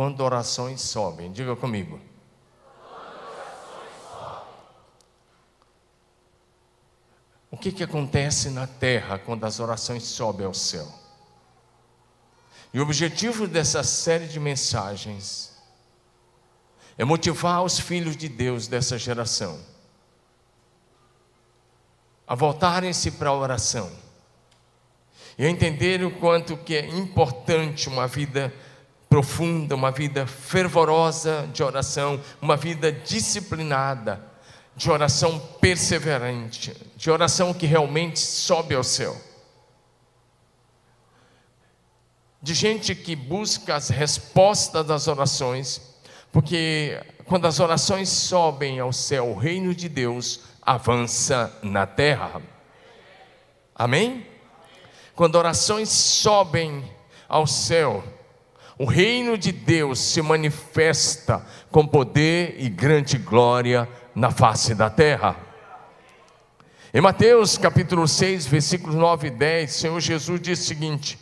quando orações sobem. Diga comigo. O que, que acontece na terra quando as orações sobem ao céu? E o objetivo dessa série de mensagens é motivar os filhos de Deus dessa geração a voltarem-se para a oração e a entenderem o quanto que é importante uma vida profunda, uma vida fervorosa de oração, uma vida disciplinada, de oração perseverante, de oração que realmente sobe ao céu. De gente que busca as respostas das orações, porque quando as orações sobem ao céu, o reino de Deus avança na terra. Amém? Quando orações sobem ao céu, o reino de Deus se manifesta com poder e grande glória na face da terra. Em Mateus capítulo 6, versículos 9 e 10, o Senhor Jesus diz o seguinte: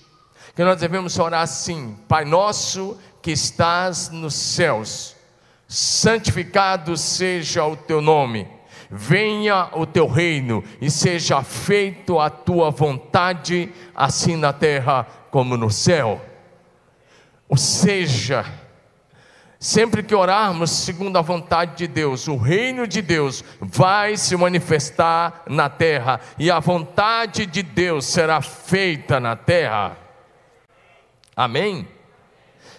que nós devemos orar assim: Pai nosso que estás nos céus, santificado seja o teu nome venha o teu reino e seja feito a tua vontade, assim na terra como no céu. Ou seja, sempre que orarmos segundo a vontade de Deus, o reino de Deus vai se manifestar na terra e a vontade de Deus será feita na terra. Amém?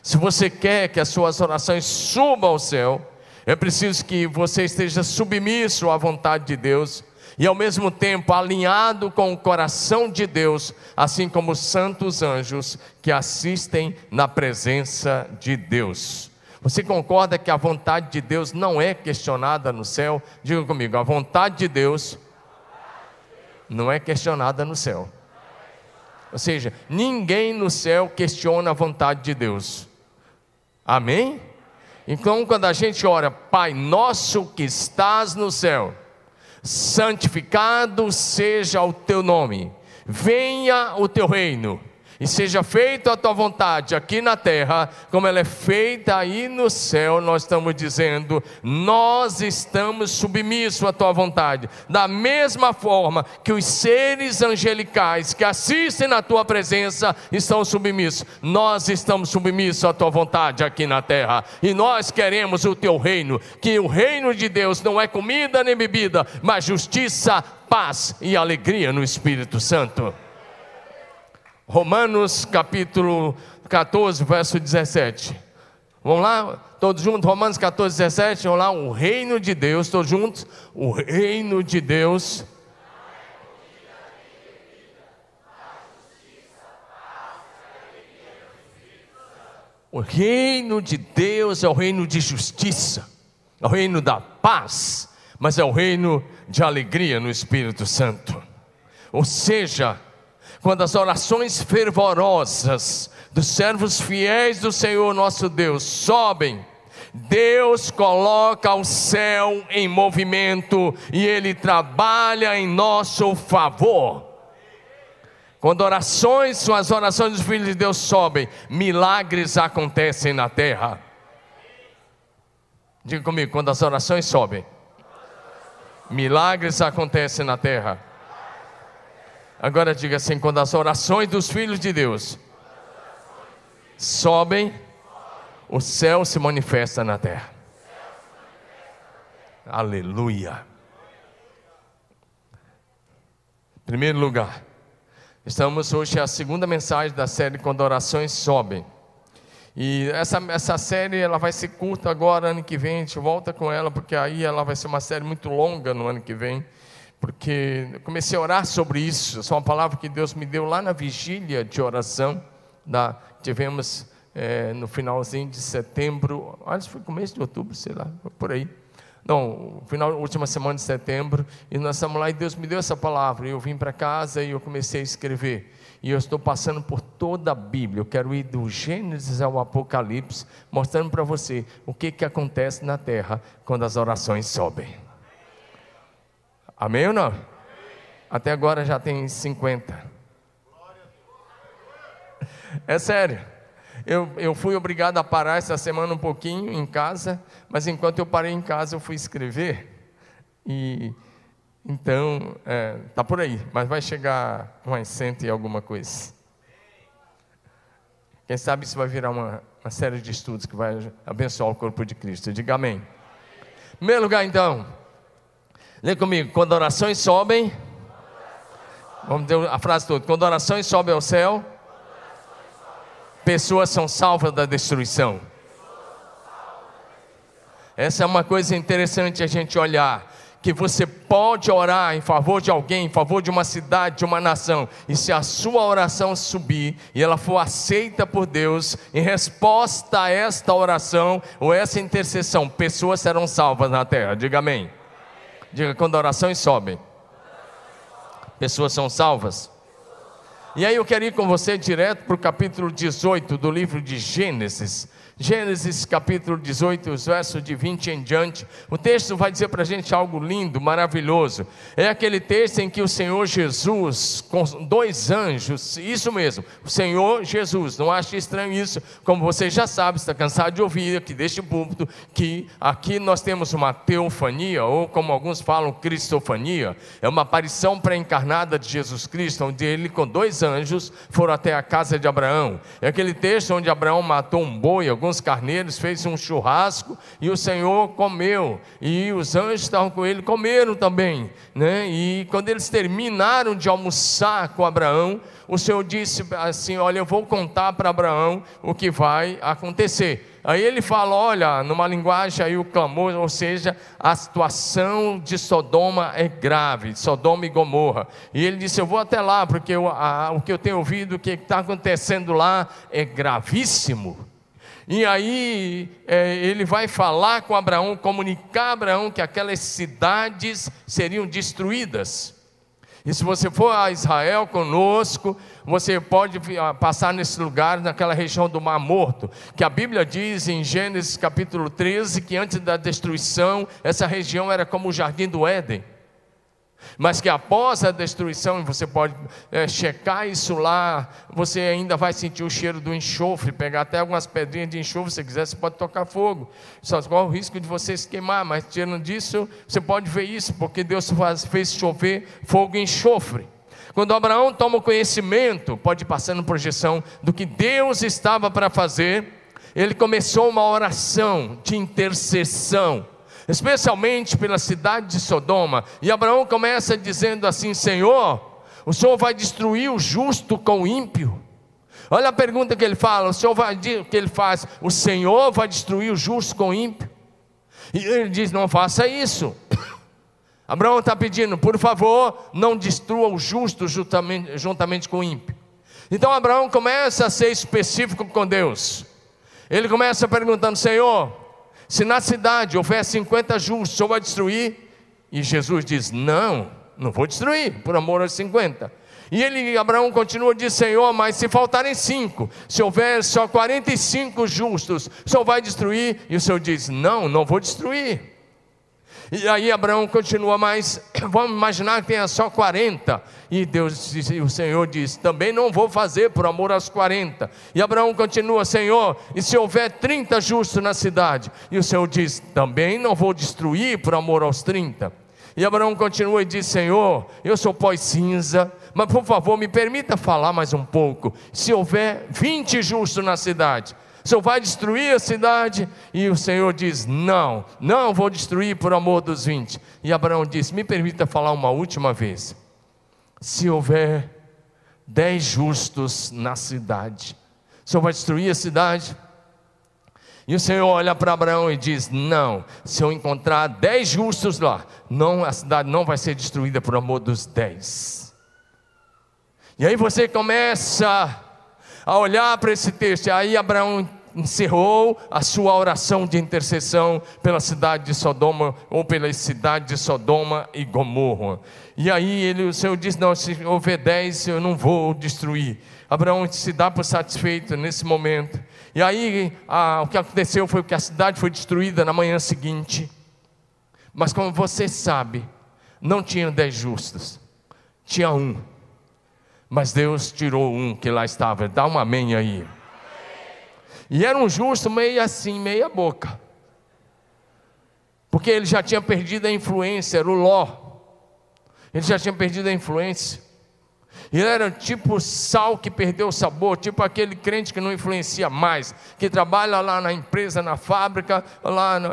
Se você quer que as suas orações subam ao céu, é preciso que você esteja submisso à vontade de Deus e ao mesmo tempo alinhado com o coração de Deus, assim como os santos anjos que assistem na presença de Deus. Você concorda que a vontade de Deus não é questionada no céu? Diga comigo, a vontade de Deus não é questionada no céu. Ou seja, ninguém no céu questiona a vontade de Deus. Amém? Então, quando a gente ora, Pai nosso que estás no céu, santificado seja o teu nome, venha o teu reino e seja feita a tua vontade aqui na terra, como ela é feita aí no céu, nós estamos dizendo, nós estamos submissos à tua vontade, da mesma forma que os seres angelicais que assistem na tua presença estão submissos, nós estamos submissos à tua vontade aqui na terra, e nós queremos o teu reino, que o reino de Deus não é comida nem bebida, mas justiça, paz e alegria no Espírito Santo. Romanos capítulo 14, verso 17. Vamos lá, todos juntos, Romanos 14, 17. Vamos lá, o reino de Deus, todos juntos. O reino de Deus. O reino de Deus é o reino de justiça, é o reino da paz, mas é o reino de alegria no Espírito Santo. Ou seja, quando as orações fervorosas dos servos fiéis do Senhor nosso Deus sobem, Deus coloca o céu em movimento e Ele trabalha em nosso favor. Quando orações, as orações dos filhos de Deus sobem, milagres acontecem na terra. Diga comigo, quando as orações sobem, milagres acontecem na terra. Agora diga assim: quando as orações dos filhos de Deus sobem, o céu se manifesta na terra. Aleluia. Primeiro lugar, estamos hoje a segunda mensagem da série Quando Orações Sobem. E essa, essa série ela vai ser curta agora, ano que vem, a gente volta com ela, porque aí ela vai ser uma série muito longa no ano que vem porque eu comecei a orar sobre isso. Essa é uma palavra que Deus me deu lá na vigília de oração. Da, tivemos é, no finalzinho de setembro, acho que foi começo de outubro, sei lá, por aí. Não, final, última semana de setembro, e nós estamos lá e Deus me deu essa palavra. E eu vim para casa e eu comecei a escrever. E eu estou passando por toda a Bíblia. Eu quero ir do Gênesis ao Apocalipse, mostrando para você o que, que acontece na terra quando as orações sobem. Amém ou não? Até agora já tem 50. É sério. Eu, eu fui obrigado a parar essa semana um pouquinho em casa, mas enquanto eu parei em casa, eu fui escrever. E então, é, tá por aí, mas vai chegar mais cento e alguma coisa. Quem sabe isso vai virar uma, uma série de estudos que vai abençoar o corpo de Cristo. Diga amém. Primeiro lugar, então, lê comigo: quando orações sobem, vamos ter a frase toda: quando orações sobem ao céu, pessoas são salvas da destruição. Essa é uma coisa interessante a gente olhar que você pode orar em favor de alguém, em favor de uma cidade, de uma nação, e se a sua oração subir e ela for aceita por Deus, em resposta a esta oração ou essa intercessão, pessoas serão salvas na terra. Diga amém. Diga quando orações sobem, pessoas são salvas. E aí eu quero ir com você direto para o capítulo 18 do livro de Gênesis. Gênesis capítulo 18, os versos de 20 em diante. O texto vai dizer para a gente algo lindo, maravilhoso. É aquele texto em que o Senhor Jesus, com dois anjos, isso mesmo, o Senhor Jesus, não ache estranho isso, como você já sabe, está cansado de ouvir aqui deste púlpito, que aqui nós temos uma teofania, ou como alguns falam, cristofania, é uma aparição pré-encarnada de Jesus Cristo, onde ele com dois anjos foram até a casa de Abraão. É aquele texto onde Abraão matou um boi, alguns alguns carneiros, fez um churrasco e o Senhor comeu. E os anjos estavam com ele comeram também. Né? E quando eles terminaram de almoçar com Abraão, o Senhor disse assim: Olha, eu vou contar para Abraão o que vai acontecer. Aí ele fala: olha, numa linguagem aí o clamor, ou seja, a situação de Sodoma é grave, Sodoma e Gomorra. E ele disse: eu vou até lá, porque eu, a, o que eu tenho ouvido, o que está acontecendo lá é gravíssimo. E aí é, ele vai falar com Abraão, comunicar a Abraão que aquelas cidades seriam destruídas. E se você for a Israel conosco, você pode passar nesse lugar, naquela região do Mar Morto, que a Bíblia diz em Gênesis capítulo 13 que antes da destruição, essa região era como o jardim do Éden. Mas que após a destruição, você pode é, checar isso lá, você ainda vai sentir o cheiro do enxofre, pegar até algumas pedrinhas de enxofre, se quiser, você pode tocar fogo. Só corre o risco de você se queimar, mas tirando disso, você pode ver isso, porque Deus faz, fez chover fogo e enxofre. Quando Abraão toma conhecimento, pode ir passando projeção do que Deus estava para fazer, ele começou uma oração de intercessão especialmente pela cidade de Sodoma. E Abraão começa dizendo assim: Senhor, o Senhor vai destruir o justo com o ímpio? Olha a pergunta que ele fala: o Senhor vai que ele faz? O Senhor vai destruir o justo com o ímpio? E ele diz: não faça isso. Abraão está pedindo, por favor, não destrua o justo juntamente, juntamente com o ímpio. Então Abraão começa a ser específico com Deus. Ele começa perguntando: Senhor, se na cidade houver 50 justos, o Senhor vai destruir? E Jesus diz: Não, não vou destruir, por amor aos 50. E ele, Abraão continua diz: Senhor, mas se faltarem cinco, se houver só 45 justos, o Senhor vai destruir? E o Senhor diz: Não, não vou destruir. E aí Abraão continua, mas vamos imaginar que tenha só 40. E Deus o Senhor diz: também não vou fazer por amor aos 40. E Abraão continua, Senhor, e se houver 30 justos na cidade? E o Senhor diz: também não vou destruir por amor aos 30. E Abraão continua e diz: Senhor, eu sou pós-cinza, mas por favor me permita falar mais um pouco. Se houver 20 justos na cidade, Senhor vai destruir a cidade? E o Senhor diz: Não, não vou destruir por amor dos vinte. E Abraão diz: Me permita falar uma última vez. Se houver dez justos na cidade, o Senhor vai destruir a cidade? E o Senhor olha para Abraão e diz: Não, se eu encontrar dez justos lá, não, a cidade não vai ser destruída por amor dos dez. E aí você começa a olhar para esse texto. E aí Abraão encerrou a sua oração de intercessão pela cidade de Sodoma ou pela cidade de Sodoma e Gomorra. E aí ele, o Senhor diz: Não, se houver dez, eu não vou destruir. Abraão se dá por satisfeito nesse momento. E aí a, o que aconteceu foi que a cidade foi destruída na manhã seguinte. Mas como você sabe, não tinha dez justos, tinha um. Mas Deus tirou um que lá estava. Dá um amém aí. E era um justo meio assim, meia boca. Porque ele já tinha perdido a influência, era o Ló. Ele já tinha perdido a influência. Ele era tipo sal que perdeu o sabor, tipo aquele crente que não influencia mais, que trabalha lá na empresa, na fábrica, lá no,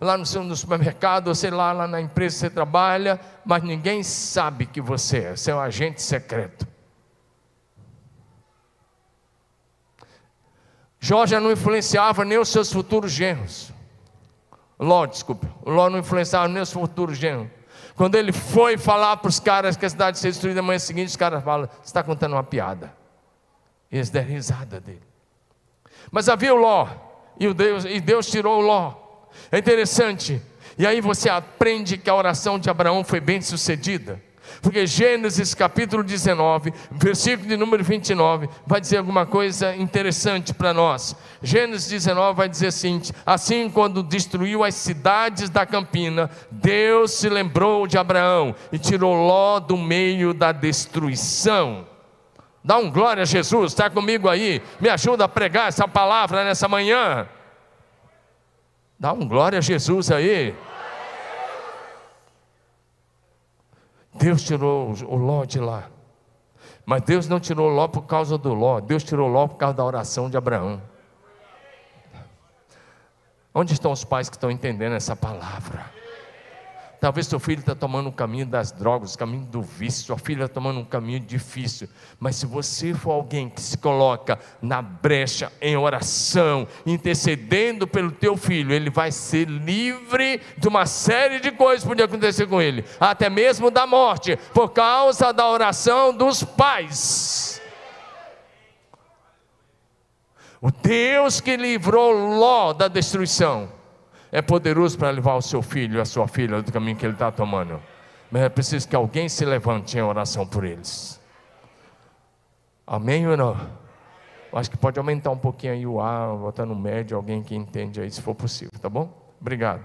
lá no, supermercado, ou sei lá, lá na empresa você trabalha, mas ninguém sabe que você é, você é um agente secreto. Jorge não influenciava nem os seus futuros genros. Ló, desculpe. Ló não influenciava nem os futuros genros. Quando ele foi falar para os caras que a cidade ia ser destruída amanhã seguinte, os caras falam: Você está contando uma piada. E eles deram risada dele. Mas havia o Ló, e, o Deus, e Deus tirou o Ló. É interessante. E aí você aprende que a oração de Abraão foi bem sucedida. Porque Gênesis capítulo 19, versículo de número 29, vai dizer alguma coisa interessante para nós. Gênesis 19 vai dizer assim: Assim, quando destruiu as cidades da campina, Deus se lembrou de Abraão e tirou Ló do meio da destruição. Dá um glória a Jesus, está comigo aí? Me ajuda a pregar essa palavra nessa manhã. Dá um glória a Jesus aí. Deus tirou o Ló de lá. Mas Deus não tirou Ló por causa do Ló, Deus tirou Ló por causa da oração de Abraão. Onde estão os pais que estão entendendo essa palavra? Talvez seu filho está tomando o caminho das drogas, o caminho do vício, sua filha está tomando um caminho difícil. Mas se você for alguém que se coloca na brecha em oração, intercedendo pelo teu filho, ele vai ser livre de uma série de coisas que podiam acontecer com ele, até mesmo da morte, por causa da oração dos pais. O Deus que livrou Ló da destruição é poderoso para levar o seu filho, a sua filha, do caminho que ele está tomando. Mas é preciso que alguém se levante em oração por eles. Amém ou não? Acho que pode aumentar um pouquinho aí o ar, botar no médio, alguém que entende aí, se for possível, tá bom? Obrigado.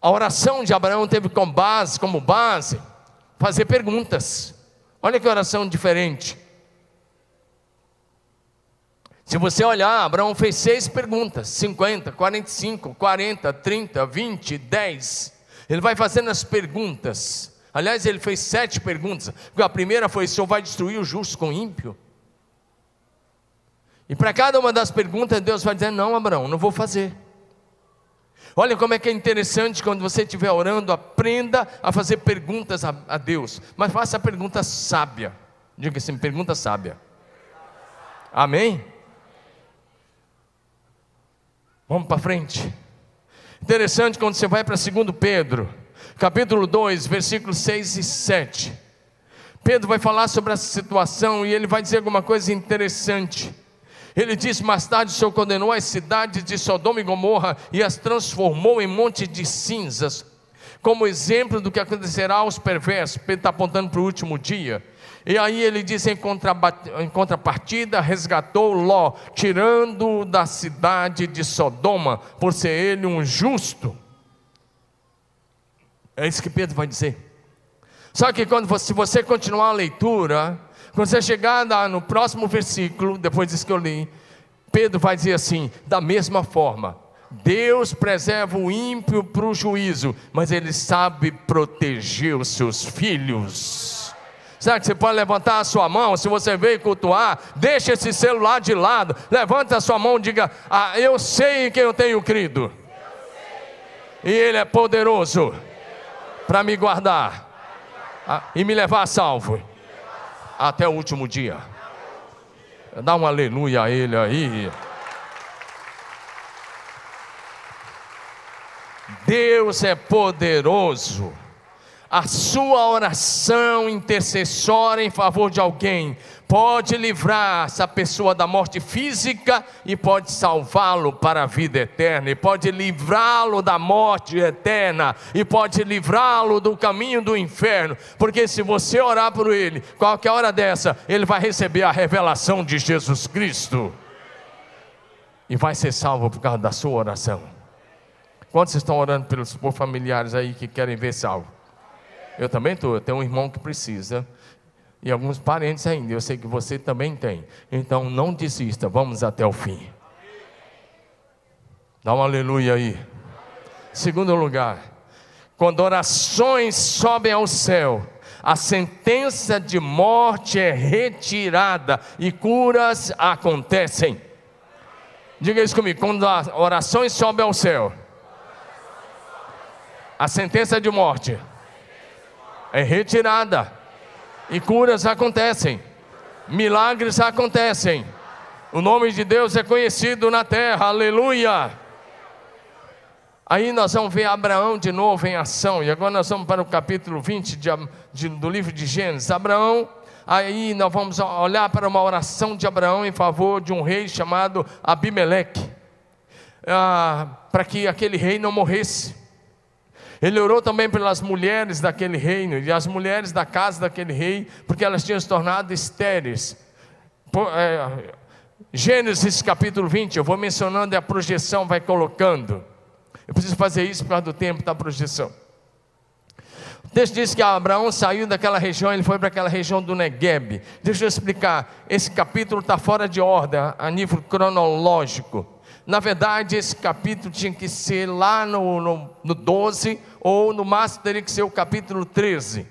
A oração de Abraão teve como base, como base, fazer perguntas. Olha que oração diferente. Se você olhar, Abraão fez seis perguntas: 50, 45, 40, 30, 20, 10. Ele vai fazendo as perguntas. Aliás, ele fez sete perguntas. A primeira foi: o Senhor vai destruir o justo com o ímpio? E para cada uma das perguntas, Deus vai dizer: Não, Abraão, não vou fazer. Olha como é que é interessante quando você estiver orando, aprenda a fazer perguntas a, a Deus, mas faça a pergunta sábia. Diga assim: pergunta sábia. Amém? Vamos para frente. Interessante quando você vai para 2 Pedro, capítulo 2, versículos 6 e 7. Pedro vai falar sobre essa situação e ele vai dizer alguma coisa interessante. Ele diz: Mais tarde o Senhor condenou as cidades de Sodoma e Gomorra e as transformou em monte de cinzas, como exemplo do que acontecerá aos perversos. Pedro está apontando para o último dia. E aí ele diz em, em contrapartida: resgatou Ló, tirando da cidade de Sodoma, por ser ele um justo. É isso que Pedro vai dizer. Só que quando você, se você continuar a leitura, quando você chegar no próximo versículo, depois disso que eu li, Pedro vai dizer assim: da mesma forma, Deus preserva o ímpio para o juízo, mas ele sabe proteger os seus filhos. Será que você pode levantar a sua mão? Se você veio cultuar, deixa esse celular de lado. Levanta a sua mão e diga: ah, Eu sei em quem eu tenho crido. E Ele é poderoso para me guardar e me levar salvo até o último dia. Dá um aleluia a Ele aí. Deus é poderoso a sua oração intercessória em favor de alguém pode livrar essa pessoa da morte física e pode salvá-lo para a vida eterna, e pode livrá-lo da morte eterna, e pode livrá-lo do caminho do inferno, porque se você orar por ele, qualquer hora dessa, ele vai receber a revelação de Jesus Cristo e vai ser salvo por causa da sua oração. Quantos estão orando pelos por familiares aí que querem ver salvo? Eu também estou. Eu tenho um irmão que precisa. e alguns parentes ainda. Eu sei que você também tem. Então não desista, vamos até o fim. Dá um aleluia aí. Segundo lugar, quando orações sobem ao céu, a sentença de morte é retirada e curas acontecem. Diga isso comigo: quando orações sobem ao céu, a sentença de morte é retirada e curas acontecem, milagres acontecem. O nome de Deus é conhecido na terra, aleluia. Aí nós vamos ver Abraão de novo em ação, e agora nós vamos para o capítulo 20 de, de, do livro de Gênesis. Abraão, aí nós vamos olhar para uma oração de Abraão em favor de um rei chamado Abimeleque, ah, para que aquele rei não morresse. Ele orou também pelas mulheres daquele reino e as mulheres da casa daquele rei, porque elas tinham se tornado estéreis. É, Gênesis capítulo 20, eu vou mencionando e a projeção vai colocando. Eu preciso fazer isso por causa do tempo da projeção. O texto diz que Abraão saiu daquela região, ele foi para aquela região do Negueb. Deixa eu explicar, esse capítulo está fora de ordem a nível cronológico. Na verdade, esse capítulo tinha que ser lá no, no, no 12, ou no máximo teria que ser o capítulo 13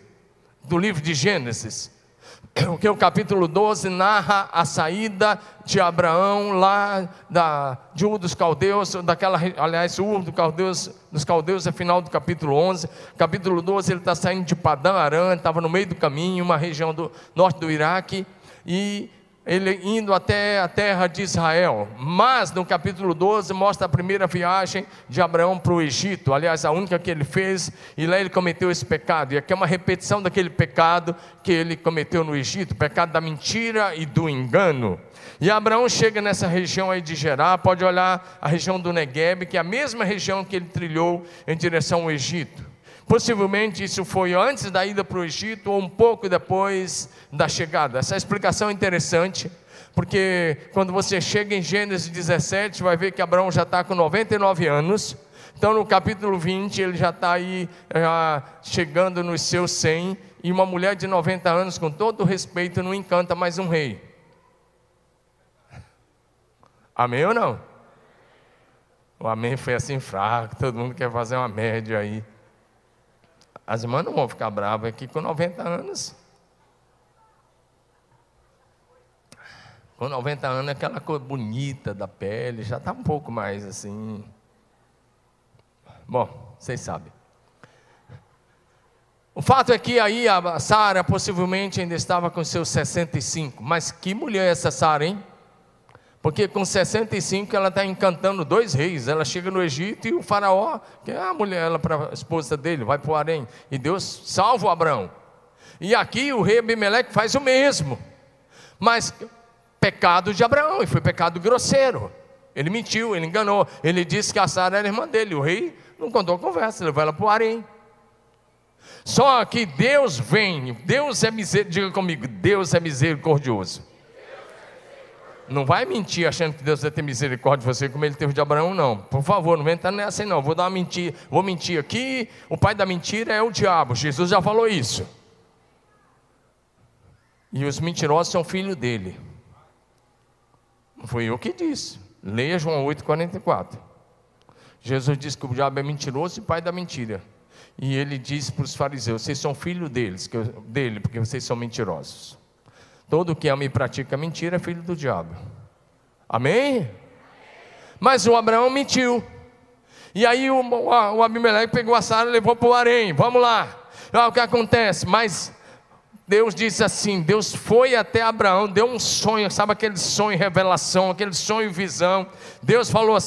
do livro de Gênesis. Porque o capítulo 12 narra a saída de Abraão lá da, de Ur dos Caldeus, daquela, aliás, Ur dos Caldeus, dos Caldeus é final do capítulo 11. Capítulo 12 ele está saindo de Padã Aram, estava no meio do caminho, uma região do norte do Iraque, e ele indo até a terra de Israel. Mas no capítulo 12 mostra a primeira viagem de Abraão para o Egito, aliás, a única que ele fez, e lá ele cometeu esse pecado. E aqui é uma repetição daquele pecado que ele cometeu no Egito, pecado da mentira e do engano. E Abraão chega nessa região aí de Gerar, pode olhar a região do Negueb, que é a mesma região que ele trilhou em direção ao Egito. Possivelmente isso foi antes da ida para o Egito ou um pouco depois da chegada. Essa explicação é interessante, porque quando você chega em Gênesis 17, vai ver que Abraão já está com 99 anos. Então, no capítulo 20, ele já está aí já chegando nos seus 100. E uma mulher de 90 anos, com todo respeito, não encanta mais um rei. Amém ou não? O amém foi assim fraco, todo mundo quer fazer uma média aí. As irmãs não vão ficar bravas aqui com 90 anos. Com 90 anos, aquela cor bonita da pele já está um pouco mais assim. Bom, vocês sabem. O fato é que aí a Sara possivelmente ainda estava com seus 65. Mas que mulher é essa Sara, hein? Porque com 65 ela está encantando dois reis. Ela chega no Egito e o faraó, que é a mulher, ela para a esposa dele, vai para o harém. E Deus salva o Abraão. E aqui o rei Abimeleque faz o mesmo. Mas pecado de Abraão, e foi pecado grosseiro. Ele mentiu, ele enganou. Ele disse que a Sara era irmã dele. O rei não contou a conversa, levou ela para o harém. Só que Deus vem, Deus é misericordioso, diga comigo, Deus é misericordioso. Não vai mentir achando que Deus vai ter misericórdia de você como ele teve de Abraão, não. Por favor, não vem entrar nessa aí, não. Vou dar uma mentira, vou mentir aqui. O pai da mentira é o diabo. Jesus já falou isso. E os mentirosos são filhos dele. Não foi eu que disse. Leia João 8,44. Jesus disse que o diabo é mentiroso e pai da mentira. E ele disse para os fariseus: Vocês são filhos deles, dele, porque vocês são mentirosos. Todo que ama e pratica mentira é filho do diabo. Amém? Mas o Abraão mentiu. E aí o, o, Abimeleque pegou a Sara e levou para o harém. Vamos lá. Ah, o que acontece? Mas Deus disse assim: Deus foi até Abraão, deu um sonho, sabe aquele sonho, revelação, aquele sonho, visão. Deus falou,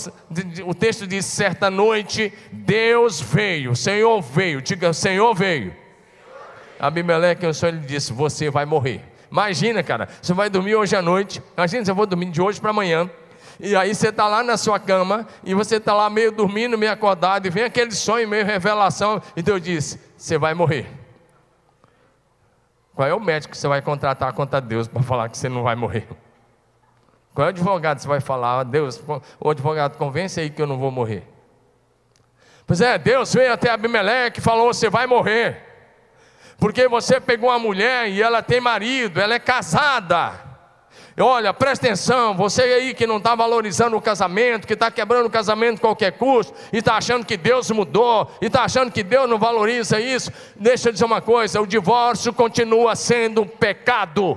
o texto diz: certa noite, Deus veio, o Senhor veio, diga, o Senhor veio. Abimeleque, o sonho, ele disse: Você vai morrer. Imagina, cara, você vai dormir hoje à noite. Imagina, você vai dormir de hoje para amanhã. E aí você está lá na sua cama e você está lá meio dormindo, meio acordado, e vem aquele sonho, meio revelação, e Deus diz: Você vai morrer. Qual é o médico que você vai contratar contra Deus para falar que você não vai morrer? Qual é o advogado que você vai falar? Deus, o advogado, convence aí que eu não vou morrer. Pois é, Deus veio até Abimeleque e falou: Você vai morrer. Porque você pegou uma mulher e ela tem marido, ela é casada. Olha, presta atenção, você aí que não está valorizando o casamento, que está quebrando o casamento a qualquer custo, e está achando que Deus mudou, e está achando que Deus não valoriza isso, deixa eu dizer uma coisa: o divórcio continua sendo um pecado.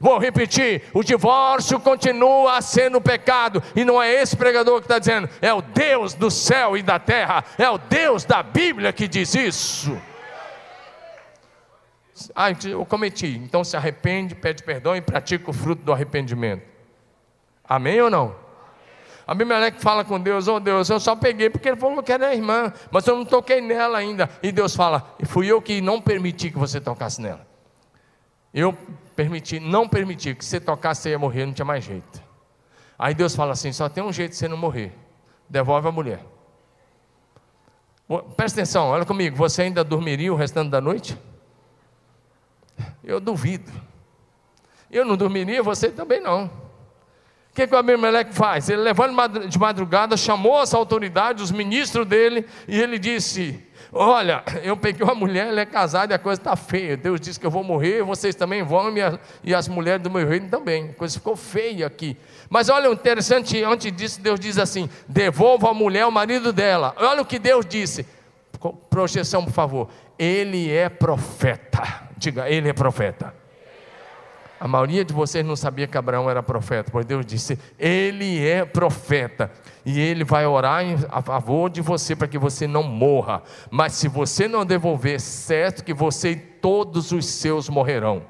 Vou repetir: o divórcio continua sendo pecado, e não é esse pregador que está dizendo, é o Deus do céu e da terra, é o Deus da Bíblia que diz isso. Ah, eu cometi. Então se arrepende, pede perdão e pratica o fruto do arrependimento. Amém ou não? A Abimeleque fala com Deus, oh Deus, eu só peguei porque ele falou que era irmã, mas eu não toquei nela ainda. E Deus fala, fui eu que não permiti que você tocasse nela. Eu permiti, não permiti que você tocasse, você ia morrer, não tinha mais jeito. Aí Deus fala assim: só tem um jeito de você não morrer. Devolve a mulher. Presta atenção, olha comigo, você ainda dormiria o restante da noite? Eu duvido. Eu não dormiria, você também não. O que, que o Abimeleque faz? Ele levando de madrugada, chamou as autoridades, os ministros dele, e ele disse: Olha, eu peguei uma mulher, ela é casada e a coisa está feia. Deus disse que eu vou morrer, vocês também vão, e as mulheres do meu reino também. A coisa ficou feia aqui. Mas olha o interessante, antes disso, Deus diz assim: devolva a mulher ao marido dela. Olha o que Deus disse. Projeção, por favor. Ele é profeta. Diga, ele é profeta. A maioria de vocês não sabia que Abraão era profeta, pois Deus disse: Ele é profeta e ele vai orar a favor de você para que você não morra. Mas se você não devolver, certo que você e todos os seus morrerão.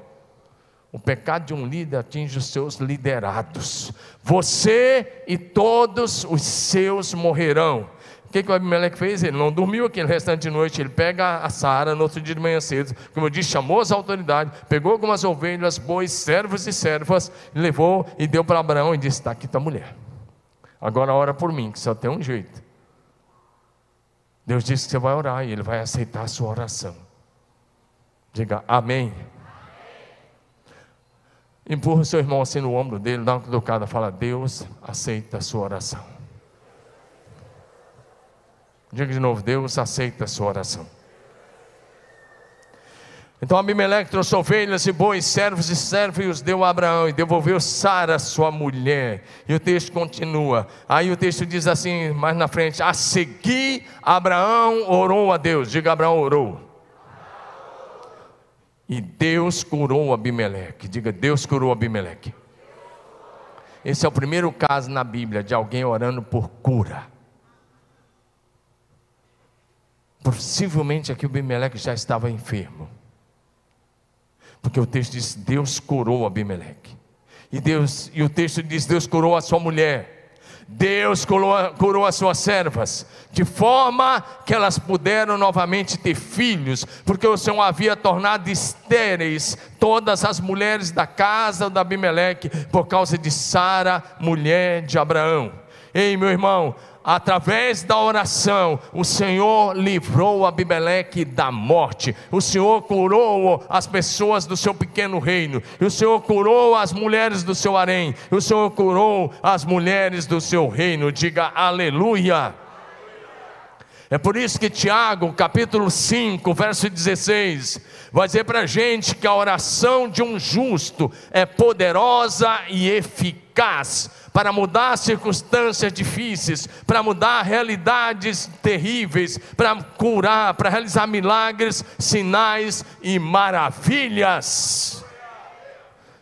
O pecado de um líder atinge os seus liderados. Você e todos os seus morrerão. O que, que o Abimeleque fez? Ele não dormiu aquele restante de noite. Ele pega a Sara no outro dia de manhã cedo, como eu disse, chamou as autoridades, pegou algumas ovelhas, bois, servos e servas, levou e deu para Abraão e disse: Está aqui tua mulher. Agora ora por mim, que só tem um jeito. Deus disse que você vai orar e Ele vai aceitar a sua oração. Diga amém. Empurra o seu irmão assim no ombro dele, dá uma cutucada, fala: Deus aceita a sua oração. Diga de novo: Deus aceita a sua oração. Então Abimeleque trouxe ovelhas e bois, servos e servos e os deu a Abraão e devolveu Sara, sua mulher. E o texto continua. Aí o texto diz assim, mais na frente: A seguir, Abraão orou a Deus. Diga: Abraão orou. E Deus curou Abimeleque. Diga: Deus curou Abimeleque. Esse é o primeiro caso na Bíblia de alguém orando por cura. Possivelmente aqui o Abimeleque já estava enfermo. Porque o texto diz: Deus curou Abimeleque. E, Deus, e o texto diz: Deus curou a sua mulher. Deus curou, curou as suas servas, de forma que elas puderam novamente ter filhos, porque o Senhor havia tornado estéreis todas as mulheres da casa de Abimeleque, por causa de Sara, mulher de Abraão. Ei, meu irmão, através da oração, o Senhor livrou Abimeleque da morte, o Senhor curou as pessoas do seu pequeno reino, o Senhor curou as mulheres do seu harém, o Senhor curou as mulheres do seu reino. Diga aleluia. É por isso que Tiago, capítulo 5, verso 16, vai dizer para a gente que a oração de um justo é poderosa e eficaz para mudar circunstâncias difíceis, para mudar realidades terríveis, para curar, para realizar milagres, sinais e maravilhas.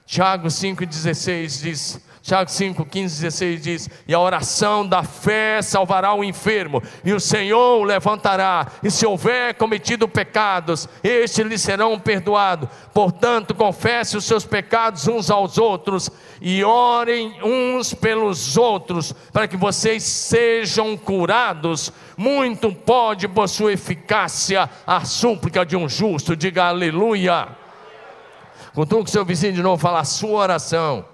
Tiago 5,16 diz: Tiago 5, 15, 16 diz: E a oração da fé salvará o enfermo, e o Senhor o levantará, e se houver cometido pecados, estes lhe serão perdoados. Portanto, confesse os seus pecados uns aos outros, e orem uns pelos outros, para que vocês sejam curados. Muito pode, por sua eficácia, a súplica de um justo. Diga aleluia. Contudo, que seu vizinho de novo fala a sua oração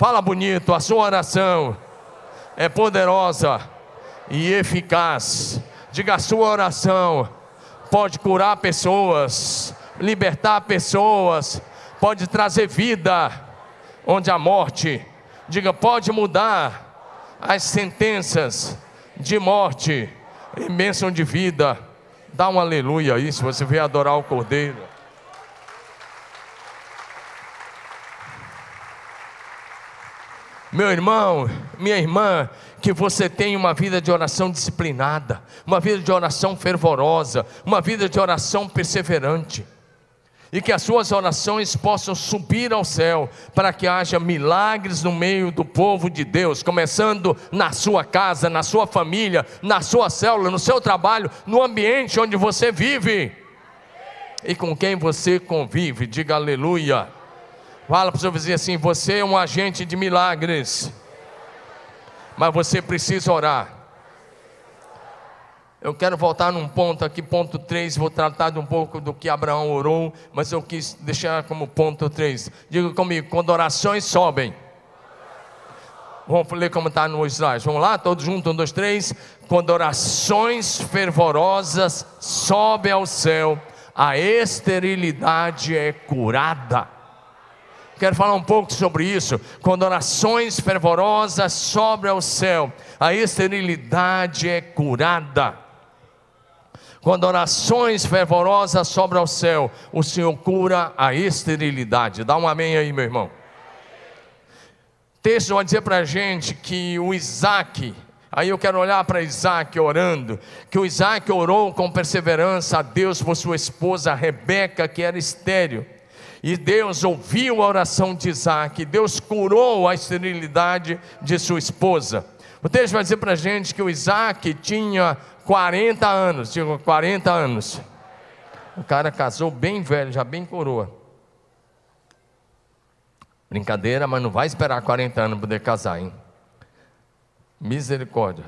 Fala bonito, a sua oração é poderosa e eficaz. Diga a sua oração pode curar pessoas, libertar pessoas, pode trazer vida onde a morte. Diga, pode mudar as sentenças de morte em bênção de vida Dá um aleluia aí se você vier adorar o Cordeiro. Meu irmão, minha irmã, que você tenha uma vida de oração disciplinada, uma vida de oração fervorosa, uma vida de oração perseverante e que as suas orações possam subir ao céu, para que haja milagres no meio do povo de Deus, começando na sua casa, na sua família, na sua célula, no seu trabalho, no ambiente onde você vive e com quem você convive. Diga aleluia. Fala para o seu vizinho assim: você é um agente de milagres, mas você precisa orar. Eu quero voltar num ponto aqui, ponto 3, vou tratar de um pouco do que Abraão orou, mas eu quis deixar como ponto 3. Diga comigo, quando orações sobem. Vamos ler como está no slide. Vamos lá, todos juntos, um, dois, três. Quando orações fervorosas sobem ao céu, a esterilidade é curada. Quero falar um pouco sobre isso. Quando orações fervorosas sobem ao céu, a esterilidade é curada. Quando orações fervorosas sobram ao céu, o Senhor cura a esterilidade. Dá um amém aí, meu irmão. O texto vai dizer para a gente que o Isaac, aí eu quero olhar para Isaac orando, que o Isaac orou com perseverança a Deus por sua esposa Rebeca, que era estéril. E Deus ouviu a oração de Isaac, Deus curou a esterilidade de sua esposa. O texto vai dizer para a gente que o Isaac tinha 40 anos, digo 40 anos. O cara casou bem velho, já bem coroa. Brincadeira, mas não vai esperar 40 anos para poder casar, hein? Misericórdia.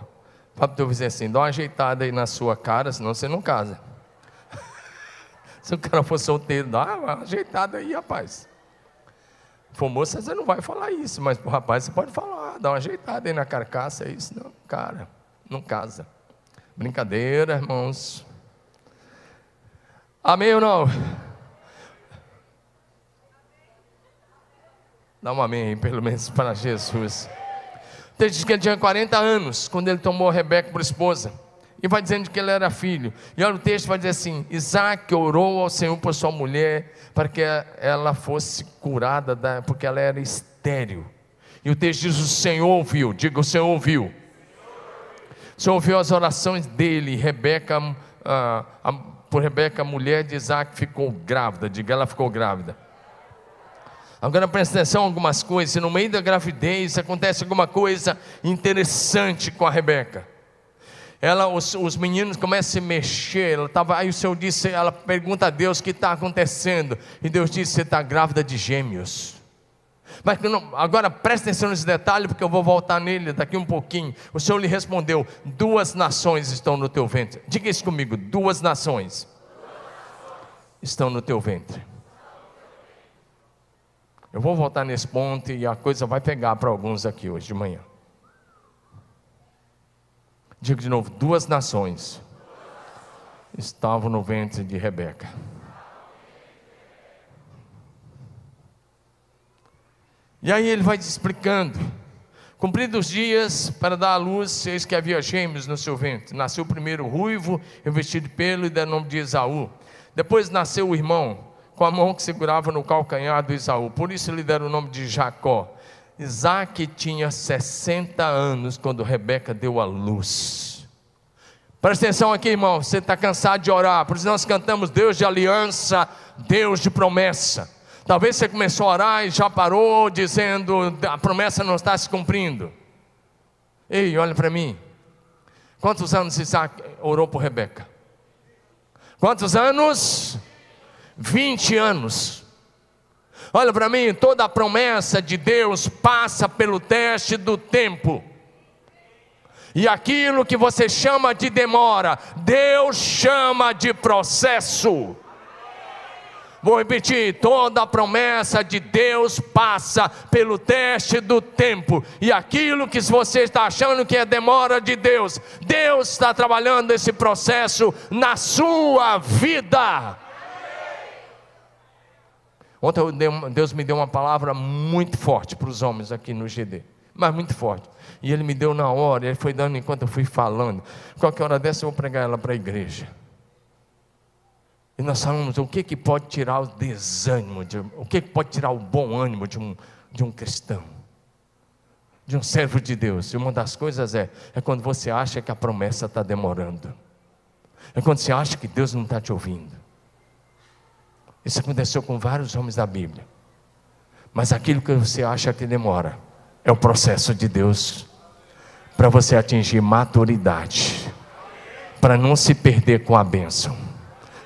Fala para o teu vizinho assim, dá uma ajeitada aí na sua cara, senão você não casa. Se o cara for solteiro, dá uma ajeitada aí, rapaz. For moça, você não vai falar isso, mas o rapaz você pode falar, dá uma ajeitada aí na carcaça, é isso não, cara, não casa. Brincadeira, irmãos. Amém ou não? Dá um amém pelo menos para Jesus. Texto diz que ele tinha 40 anos quando ele tomou Rebeca por esposa. E vai dizendo que ele era filho. E olha o texto vai dizer assim: Isaac orou ao Senhor por sua mulher, para que ela fosse curada, porque ela era estéril. E o texto diz: O Senhor ouviu, diga o Senhor ouviu. O Senhor ouviu as orações dele, Rebeca, ah, a, por Rebeca, a mulher de Isaac, ficou grávida, diga ela ficou grávida. Agora presta atenção algumas coisas, no meio da gravidez acontece alguma coisa interessante com a Rebeca. Ela, os, os meninos começam a se mexer, ela tava, aí o Senhor disse, ela pergunta a Deus o que está acontecendo, e Deus disse, você está grávida de gêmeos. Mas agora preste atenção nesse detalhe, porque eu vou voltar nele daqui um pouquinho. O Senhor lhe respondeu: duas nações estão no teu ventre. Diga isso comigo: duas nações estão no teu ventre. Eu vou voltar nesse ponto e a coisa vai pegar para alguns aqui hoje de manhã. Digo de novo: duas nações estavam no ventre de Rebeca. E aí ele vai te explicando. Cumpridos os dias para dar à luz, eis que havia gêmeos no seu ventre. Nasceu primeiro ruivo, revestido de pelo, e deram nome de Esaú. Depois nasceu o irmão, com a mão que segurava no calcanhar do Esaú. Por isso lhe deram o nome de Jacó. Isaac tinha 60 anos quando Rebeca deu à luz. Presta atenção aqui, irmão. Você está cansado de orar. Por isso nós cantamos Deus de aliança, Deus de promessa. Talvez você começou a orar e já parou dizendo a promessa não está se cumprindo. Ei, olha para mim. Quantos anos Isaac orou por Rebeca? Quantos anos? 20 anos. Olha para mim, toda promessa de Deus passa pelo teste do tempo. E aquilo que você chama de demora, Deus chama de processo. Vou repetir: toda promessa de Deus passa pelo teste do tempo, e aquilo que você está achando que é demora de Deus, Deus está trabalhando esse processo na sua vida. Ontem Deus me deu uma palavra muito forte para os homens aqui no GD, mas muito forte. E Ele me deu na hora, Ele foi dando enquanto eu fui falando. Qualquer hora dessa eu vou pregar ela para a igreja. E nós falamos o que, que pode tirar o desânimo, de, o que, que pode tirar o bom ânimo de um, de um cristão, de um servo de Deus. E uma das coisas é, é quando você acha que a promessa está demorando, é quando você acha que Deus não está te ouvindo. Isso aconteceu com vários homens da Bíblia. Mas aquilo que você acha que demora é o processo de Deus para você atingir maturidade, para não se perder com a bênção,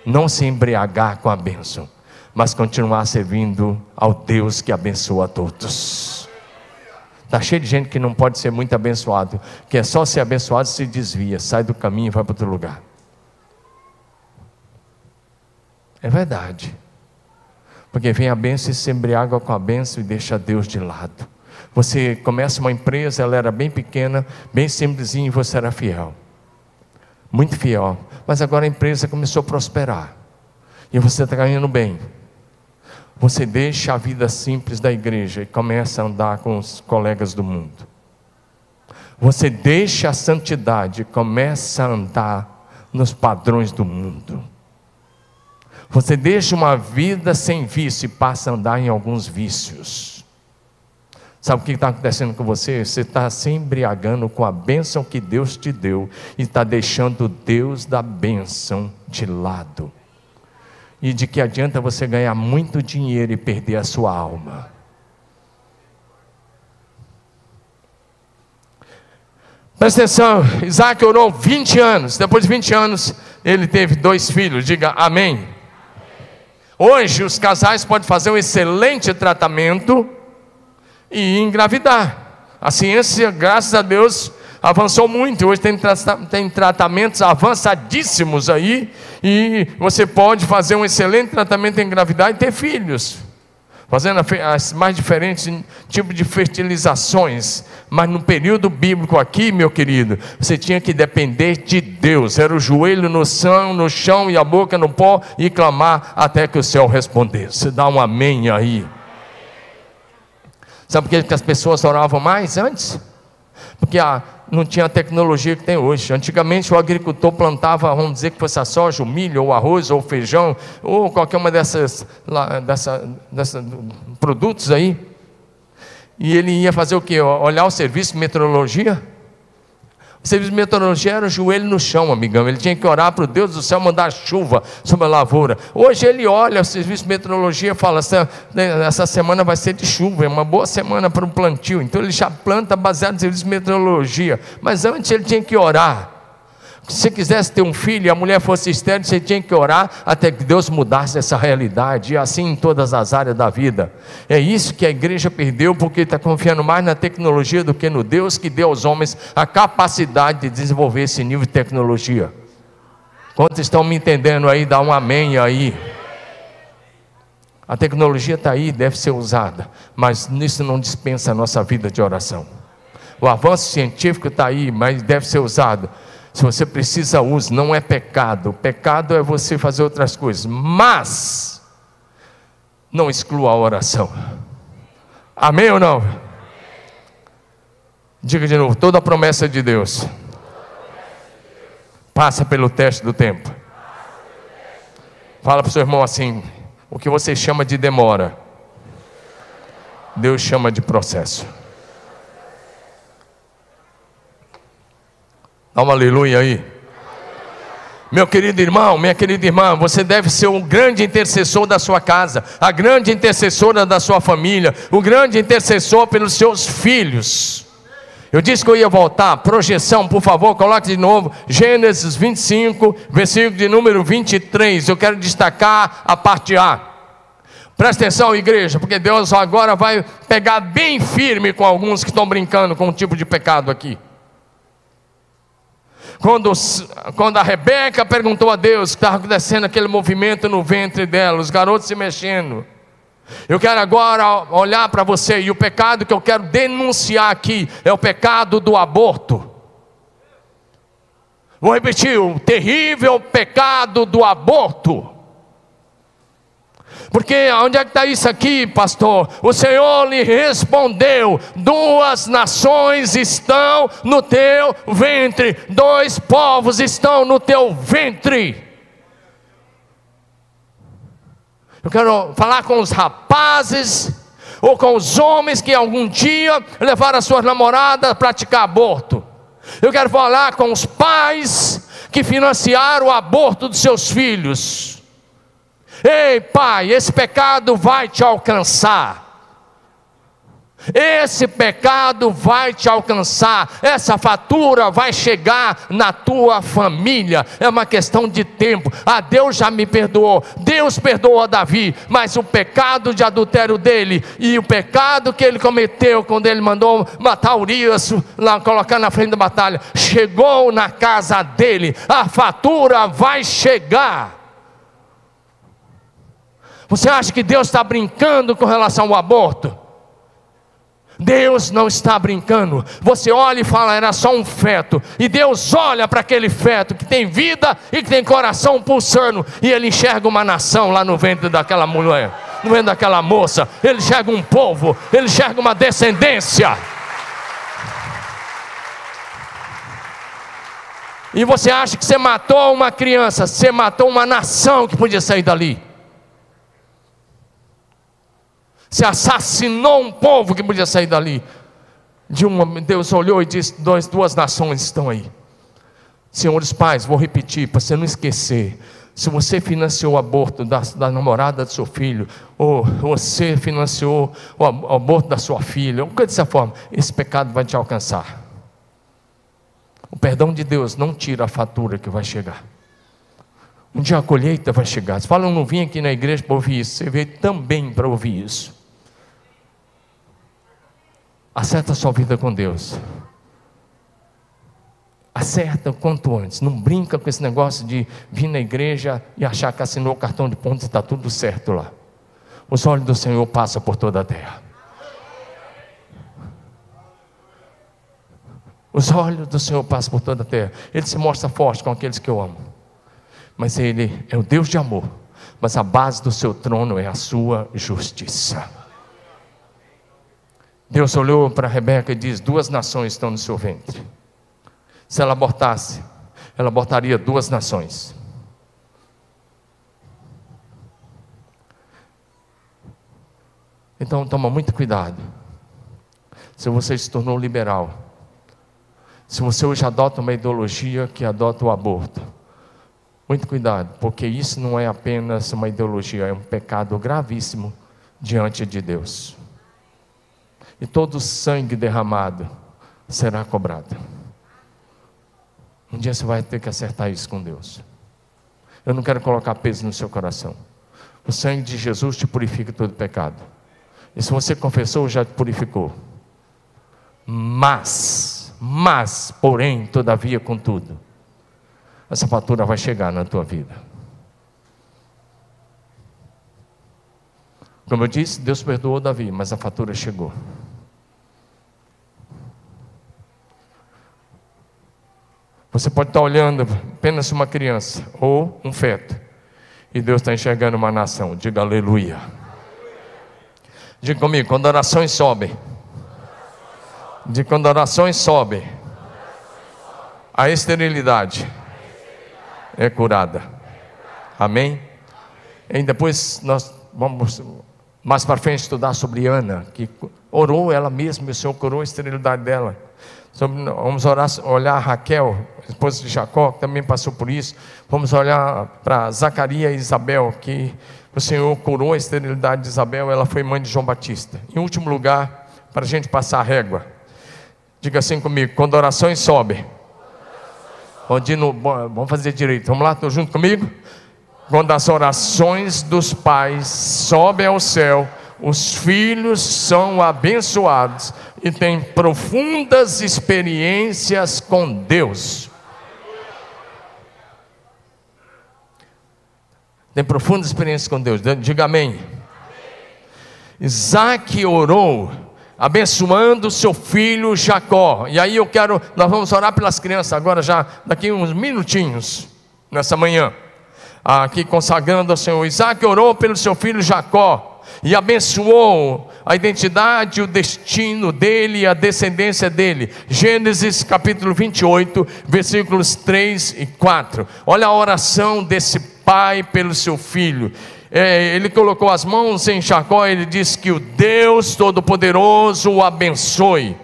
não se embriagar com a bênção, mas continuar servindo ao Deus que abençoa a todos. Está cheio de gente que não pode ser muito abençoado, que é só ser abençoado se desvia, sai do caminho e vai para outro lugar. É verdade. Porque vem a bênção e se embriaga com a bênção e deixa Deus de lado. Você começa uma empresa, ela era bem pequena, bem simplesinha e você era fiel. Muito fiel. Mas agora a empresa começou a prosperar. E você está ganhando bem. Você deixa a vida simples da igreja e começa a andar com os colegas do mundo. Você deixa a santidade e começa a andar nos padrões do mundo. Você deixa uma vida sem vício e passa a andar em alguns vícios. Sabe o que está acontecendo com você? Você está se embriagando com a bênção que Deus te deu e está deixando Deus da bênção de lado. E de que adianta você ganhar muito dinheiro e perder a sua alma? Presta atenção, Isaac orou 20 anos, depois de 20 anos, ele teve dois filhos, diga amém. Hoje, os casais podem fazer um excelente tratamento e engravidar. A ciência, graças a Deus, avançou muito. Hoje tem, tem tratamentos avançadíssimos aí, e você pode fazer um excelente tratamento e engravidar e ter filhos fazendo as mais diferentes tipos de fertilizações. Mas no período bíblico aqui, meu querido, você tinha que depender de Deus. Era o joelho no chão, no chão e a boca no pó e clamar até que o céu respondesse. Dá um amém aí. Sabe por que as pessoas oravam mais antes? Porque a, não tinha a tecnologia que tem hoje. Antigamente o agricultor plantava, vamos dizer que fosse a soja, o milho, ou arroz, ou feijão, ou qualquer uma dessas, dessa, dessa, produtos aí. E ele ia fazer o quê? Olhar o serviço de meteorologia o de meteorologia era o joelho no chão, amigão. Ele tinha que orar para o Deus do céu mandar chuva sobre a lavoura. Hoje ele olha o serviço de meteorologia e fala: essa, né, essa semana vai ser de chuva, é uma boa semana para um plantio. Então ele já planta baseado no serviço de meteorologia. Mas antes ele tinha que orar. Se quisesse ter um filho e a mulher fosse estéril, você tinha que orar até que Deus mudasse essa realidade, e assim em todas as áreas da vida. É isso que a igreja perdeu, porque está confiando mais na tecnologia do que no Deus que deu aos homens a capacidade de desenvolver esse nível de tecnologia. Quantos estão me entendendo aí? Dá um amém aí. A tecnologia está aí, deve ser usada, mas isso não dispensa a nossa vida de oração. O avanço científico está aí, mas deve ser usado se você precisa, use, não é pecado. Pecado é você fazer outras coisas. Mas, não exclua a oração. Amém ou não? Diga de novo: toda promessa de Deus passa pelo teste do tempo. Fala para o seu irmão assim: o que você chama de demora, Deus chama de processo. Dá um aleluia aí. Meu querido irmão, minha querida irmã, você deve ser o grande intercessor da sua casa, a grande intercessora da sua família, o grande intercessor pelos seus filhos. Eu disse que eu ia voltar, projeção, por favor, coloque de novo, Gênesis 25, versículo de número 23. Eu quero destacar a parte A. Presta atenção, igreja, porque Deus agora vai pegar bem firme com alguns que estão brincando com um tipo de pecado aqui. Quando, quando a Rebeca perguntou a Deus que estava acontecendo aquele movimento no ventre dela, os garotos se mexendo. Eu quero agora olhar para você, e o pecado que eu quero denunciar aqui é o pecado do aborto. Vou repetir: o terrível pecado do aborto. Porque onde é que está isso aqui, pastor? O Senhor lhe respondeu: duas nações estão no teu ventre, dois povos estão no teu ventre. Eu quero falar com os rapazes ou com os homens que algum dia levaram as suas namoradas a praticar aborto. Eu quero falar com os pais que financiaram o aborto dos seus filhos. Ei, pai, esse pecado vai te alcançar. Esse pecado vai te alcançar, essa fatura vai chegar na tua família. É uma questão de tempo. Ah, Deus já me perdoou. Deus perdoou a Davi, mas o pecado de adultério dele e o pecado que ele cometeu quando ele mandou matar Urias, lá colocar na frente da batalha, chegou na casa dele. A fatura vai chegar. Você acha que Deus está brincando com relação ao aborto? Deus não está brincando. Você olha e fala, era só um feto. E Deus olha para aquele feto que tem vida e que tem coração pulsando. E ele enxerga uma nação lá no ventre daquela mulher, no ventre daquela moça. Ele enxerga um povo, ele enxerga uma descendência. E você acha que você matou uma criança, você matou uma nação que podia sair dali. Se assassinou um povo que podia sair dali. De uma, Deus olhou e disse: duas, duas nações estão aí. Senhores pais, vou repetir para você não esquecer. Se você financiou o aborto da, da namorada do seu filho, ou você financiou o aborto da sua filha, ou dessa forma, esse pecado vai te alcançar. O perdão de Deus não tira a fatura que vai chegar. Um dia a colheita vai chegar. Você fala, eu não vim aqui na igreja para ouvir isso. Você veio também para ouvir isso. Acerta a sua vida com Deus. Acerta o quanto antes. Não brinca com esse negócio de vir na igreja e achar que assinou o cartão de pontos e está tudo certo lá. Os olhos do Senhor passam por toda a terra. Os olhos do Senhor passam por toda a terra. Ele se mostra forte com aqueles que eu amo. Mas Ele é o Deus de amor. Mas a base do seu trono é a sua justiça. Deus olhou para Rebeca e disse: Duas nações estão no seu ventre. Se ela abortasse, ela abortaria duas nações. Então toma muito cuidado. Se você se tornou liberal, se você hoje adota uma ideologia que adota o aborto, muito cuidado, porque isso não é apenas uma ideologia, é um pecado gravíssimo diante de Deus e todo sangue derramado será cobrado. Um dia você vai ter que acertar isso com Deus. Eu não quero colocar peso no seu coração. O sangue de Jesus te purifica todo pecado. E se você confessou, já te purificou. Mas, mas, porém, todavia, contudo, essa fatura vai chegar na tua vida. Como eu disse, Deus perdoou Davi, mas a fatura chegou. Você pode estar olhando apenas uma criança ou um feto, e Deus está enxergando uma nação. Diga aleluia. Diga comigo, quando orações sobem, diga quando orações sobem, a esterilidade é curada. Amém? E depois nós vamos mais para frente estudar sobre Ana, que orou ela mesma, e o Senhor curou a esterilidade dela. Vamos orar, olhar Raquel, esposa de Jacó, que também passou por isso. Vamos olhar para Zacarias e Isabel, que o Senhor curou a esterilidade de Isabel, ela foi mãe de João Batista. Em último lugar, para a gente passar a régua, diga assim comigo: quando orações sobem, vamos fazer direito, vamos lá, estou junto comigo? Quando as orações dos pais sobem ao céu, os filhos são abençoados e têm profundas experiências com Deus. Tem profundas experiências com Deus. Diga amém. amém. Isaac orou, abençoando seu filho Jacó. E aí eu quero, nós vamos orar pelas crianças agora já, daqui uns minutinhos, nessa manhã. Aqui consagrando ao Senhor. Isaac orou pelo seu filho Jacó e abençoou a identidade, o destino dele e a descendência dele. Gênesis capítulo 28, versículos 3 e 4. Olha a oração desse pai pelo seu filho. é, ele colocou as mãos em Jacó, ele disse que o Deus Todo-Poderoso o abençoe.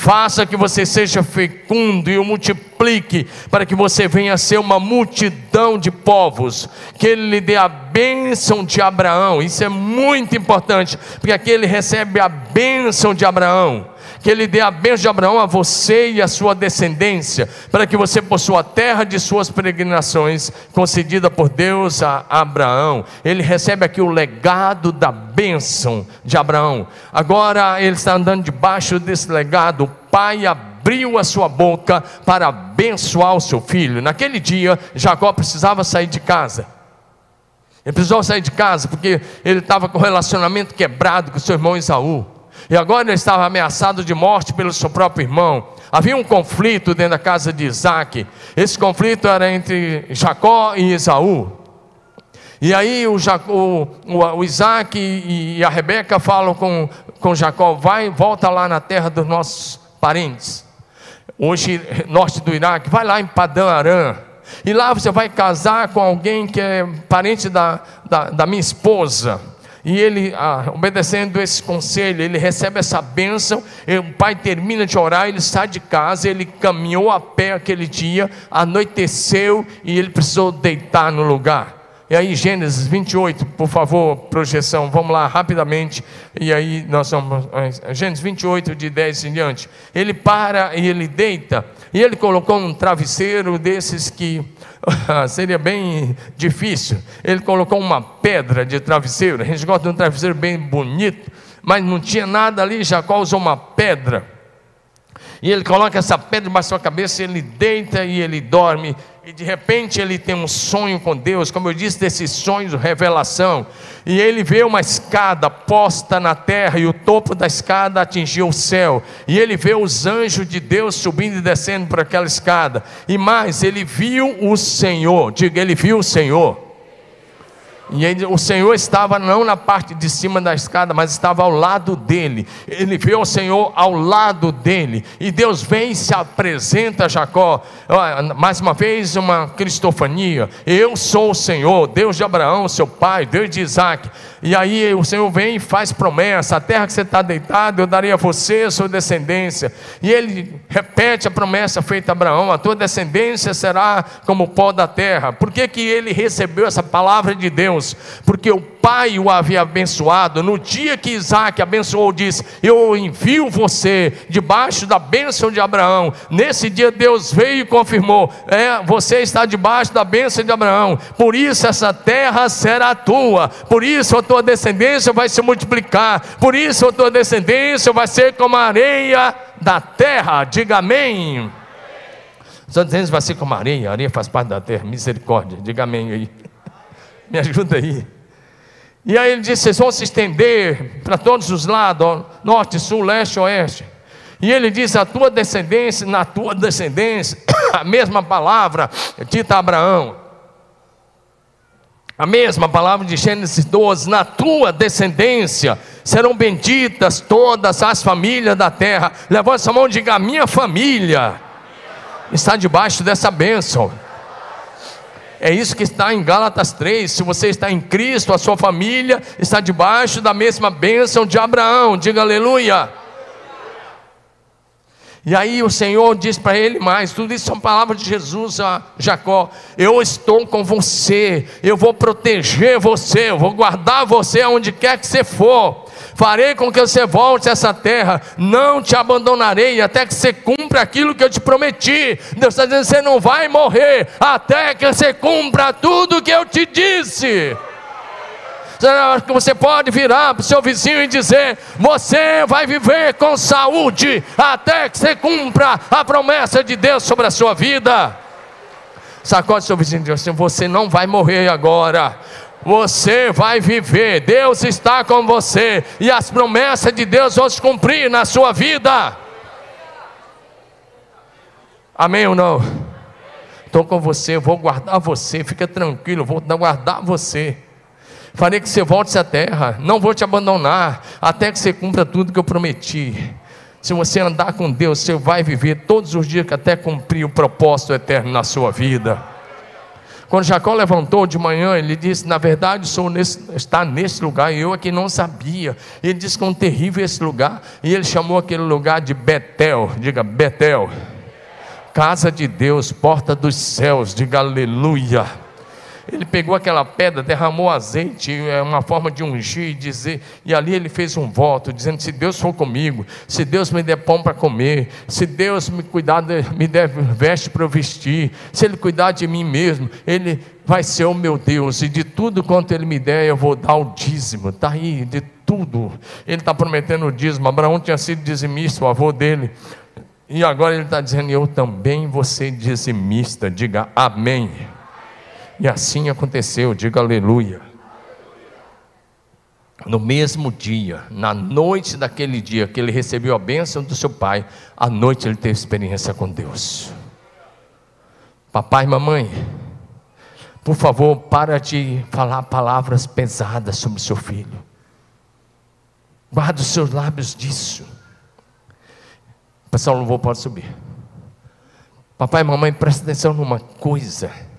Faça que você seja fecundo e o multiplique, para que você venha a ser uma multidão de povos. Que ele lhe dê a bênção de Abraão. Isso é muito importante, porque aqui ele recebe a bênção de Abraão que Ele dê a bênção de Abraão a você e a sua descendência, para que você possua a terra de suas peregrinações, concedida por Deus a Abraão. Ele recebe aqui o legado da bênção de Abraão. Agora ele está andando debaixo desse legado. O pai abriu a sua boca para abençoar o seu filho. Naquele dia, Jacó precisava sair de casa. Ele precisou sair de casa porque ele estava com o relacionamento quebrado com seu irmão Isaú. E agora ele estava ameaçado de morte pelo seu próprio irmão. Havia um conflito dentro da casa de Isaac. Esse conflito era entre Jacó e Esaú. E aí o, Jacó, o, o Isaac e a Rebeca falam com, com Jacó: vai, volta lá na terra dos nossos parentes. Hoje, norte do Iraque, vai lá em Padã Arã. E lá você vai casar com alguém que é parente da, da, da minha esposa. E ele, ah, obedecendo esse conselho, ele recebe essa bênção. o pai termina de orar, ele sai de casa, ele caminhou a pé aquele dia, anoiteceu e ele precisou deitar no lugar. E aí, Gênesis 28, por favor, projeção, vamos lá rapidamente. E aí, nós vamos. Eh, Gênesis 28, de 10 em diante. Ele para e ele deita. E ele colocou um travesseiro desses que seria bem difícil. Ele colocou uma pedra de travesseiro. A gente gosta de um travesseiro bem bonito, mas não tinha nada ali. Jacó usou uma pedra. E ele coloca essa pedra debaixo da sua cabeça, ele deita e ele dorme. E de repente ele tem um sonho com Deus, como eu disse, desses sonhos, revelação. E ele vê uma escada posta na terra, e o topo da escada atingiu o céu. E ele vê os anjos de Deus subindo e descendo por aquela escada. E mais, ele viu o Senhor, diga, ele viu o Senhor. E ele, o Senhor estava não na parte de cima da escada, mas estava ao lado dele. Ele vê o Senhor ao lado dele. E Deus vem e se apresenta a Jacó. Mais uma vez, uma cristofania. Eu sou o Senhor, Deus de Abraão, seu pai, Deus de Isaac. E aí o Senhor vem e faz promessa: a terra que você está deitado, eu darei a você, a sua descendência. E ele repete a promessa feita a Abraão: a tua descendência será como o pó da terra. Por que, que ele recebeu essa palavra de Deus? Porque o pai o havia abençoado. No dia que Isaac abençoou, disse: Eu envio você debaixo da bênção de Abraão. Nesse dia Deus veio e confirmou: É, você está debaixo da bênção de Abraão. Por isso essa terra será tua. Por isso a tua descendência vai se multiplicar. Por isso a tua descendência vai ser como a areia da terra. Diga amém. Só dizendo vai ser como a areia, a areia faz parte da terra, misericórdia, diga amém aí. Me ajuda aí. E aí ele disse: vocês vão se estender para todos os lados, norte, sul, leste, oeste. E ele diz: a tua descendência, na tua descendência, a mesma palavra dita a Abraão. A mesma palavra de Gênesis 12: na tua descendência serão benditas todas as famílias da terra. Levanta a mão e diga: minha família está debaixo dessa bênção. É isso que está em Gálatas 3. Se você está em Cristo, a sua família está debaixo da mesma bênção de Abraão. Diga aleluia. E aí o Senhor diz para ele mais: tudo isso são palavras de Jesus a Jacó. Eu estou com você, eu vou proteger você, eu vou guardar você aonde quer que você for. Farei com que você volte a essa terra, não te abandonarei até que você cumpra aquilo que eu te prometi. Deus está dizendo: você não vai morrer até que você cumpra tudo que eu te disse você pode virar para o seu vizinho e dizer: Você vai viver com saúde até que você cumpra a promessa de Deus sobre a sua vida. Sacode seu vizinho e diz assim: Você não vai morrer agora. Você vai viver, Deus está com você, e as promessas de Deus vão se cumprir na sua vida. Amém ou não? Estou com você, vou guardar você, fica tranquilo, vou guardar você. Farei que você volte à terra, não vou te abandonar, até que você cumpra tudo que eu prometi. Se você andar com Deus, você vai viver todos os dias até cumprir o propósito eterno na sua vida. Quando Jacó levantou de manhã, ele disse: Na verdade, o Senhor está nesse lugar, e eu aqui não sabia. Ele disse um terrível esse lugar, e ele chamou aquele lugar de Betel. Diga Betel, casa de Deus, porta dos céus. Diga aleluia. Ele pegou aquela pedra, derramou azeite, é uma forma de ungir e dizer, e ali ele fez um voto, dizendo: se Deus for comigo, se Deus me der pão para comer, se Deus me cuidar, me der veste para eu vestir, se Ele cuidar de mim mesmo, Ele vai ser o meu Deus, e de tudo quanto Ele me der, eu vou dar o dízimo. Está aí, de tudo. Ele está prometendo o dízimo. Abraão tinha sido dizimista, o avô dele. E agora ele está dizendo: Eu também vou ser dizimista. Diga amém. E assim aconteceu, diga aleluia. No mesmo dia, na noite daquele dia que ele recebeu a bênção do seu pai, à noite ele teve experiência com Deus. Papai e mamãe, por favor, para de falar palavras pesadas sobre seu filho. Guarda os seus lábios disso. Pessoal, louvor pode subir. Papai e mamãe, presta atenção numa coisa.